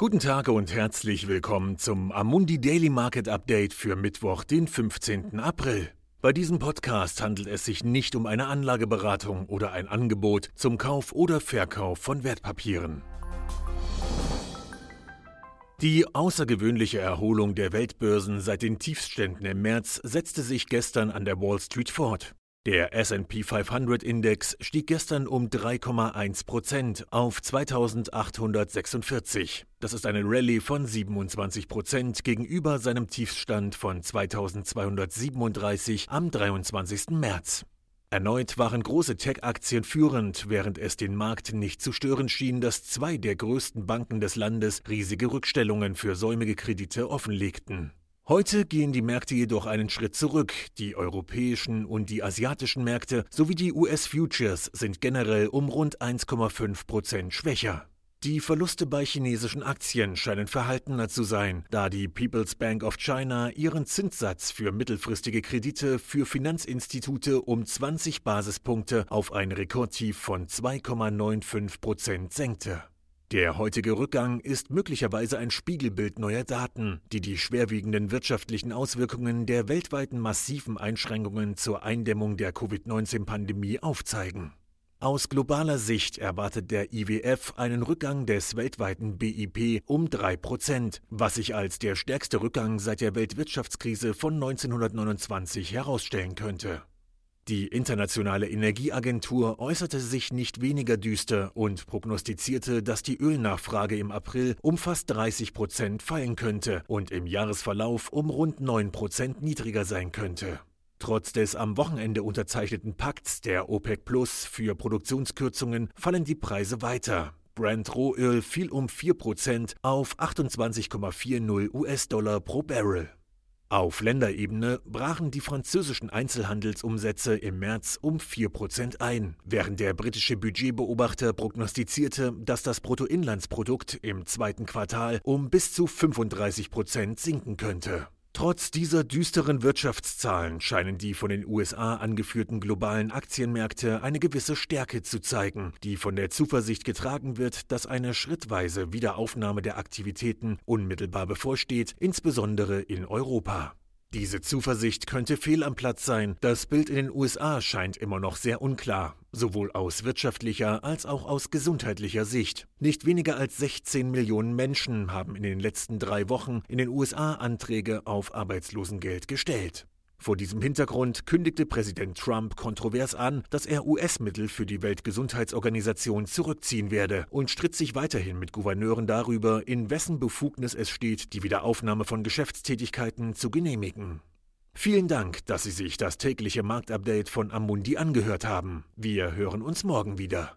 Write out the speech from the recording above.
Guten Tag und herzlich willkommen zum Amundi Daily Market Update für Mittwoch, den 15. April. Bei diesem Podcast handelt es sich nicht um eine Anlageberatung oder ein Angebot zum Kauf oder Verkauf von Wertpapieren. Die außergewöhnliche Erholung der Weltbörsen seit den Tiefständen im März setzte sich gestern an der Wall Street fort. Der SP 500 Index stieg gestern um 3,1 Prozent auf 2846. Das ist eine Rallye von 27 Prozent gegenüber seinem Tiefstand von 2237 am 23. März. Erneut waren große Tech-Aktien führend, während es den Markt nicht zu stören schien, dass zwei der größten Banken des Landes riesige Rückstellungen für säumige Kredite offenlegten. Heute gehen die Märkte jedoch einen Schritt zurück. Die europäischen und die asiatischen Märkte sowie die US-Futures sind generell um rund 1,5 Prozent schwächer. Die Verluste bei chinesischen Aktien scheinen verhaltener zu sein, da die People's Bank of China ihren Zinssatz für mittelfristige Kredite für Finanzinstitute um 20 Basispunkte auf ein Rekordtief von 2,95 Prozent senkte. Der heutige Rückgang ist möglicherweise ein Spiegelbild neuer Daten, die die schwerwiegenden wirtschaftlichen Auswirkungen der weltweiten massiven Einschränkungen zur Eindämmung der Covid-19-Pandemie aufzeigen. Aus globaler Sicht erwartet der IWF einen Rückgang des weltweiten BIP um 3 Prozent, was sich als der stärkste Rückgang seit der Weltwirtschaftskrise von 1929 herausstellen könnte. Die Internationale Energieagentur äußerte sich nicht weniger düster und prognostizierte, dass die Ölnachfrage im April um fast 30 Prozent fallen könnte und im Jahresverlauf um rund 9 Prozent niedriger sein könnte. Trotz des am Wochenende unterzeichneten Pakts der OPEC Plus für Produktionskürzungen fallen die Preise weiter. Brent Rohöl fiel um 4 Prozent auf 28,40 US-Dollar pro Barrel. Auf Länderebene brachen die französischen Einzelhandelsumsätze im März um 4% ein, während der britische Budgetbeobachter prognostizierte, dass das Bruttoinlandsprodukt im zweiten Quartal um bis zu 35% sinken könnte. Trotz dieser düsteren Wirtschaftszahlen scheinen die von den USA angeführten globalen Aktienmärkte eine gewisse Stärke zu zeigen, die von der Zuversicht getragen wird, dass eine schrittweise Wiederaufnahme der Aktivitäten unmittelbar bevorsteht, insbesondere in Europa. Diese Zuversicht könnte fehl am Platz sein. Das Bild in den USA scheint immer noch sehr unklar, sowohl aus wirtschaftlicher als auch aus gesundheitlicher Sicht. Nicht weniger als 16 Millionen Menschen haben in den letzten drei Wochen in den USA Anträge auf Arbeitslosengeld gestellt. Vor diesem Hintergrund kündigte Präsident Trump kontrovers an, dass er US-Mittel für die Weltgesundheitsorganisation zurückziehen werde und stritt sich weiterhin mit Gouverneuren darüber, in wessen Befugnis es steht, die Wiederaufnahme von Geschäftstätigkeiten zu genehmigen. Vielen Dank, dass Sie sich das tägliche Marktupdate von Amundi angehört haben. Wir hören uns morgen wieder.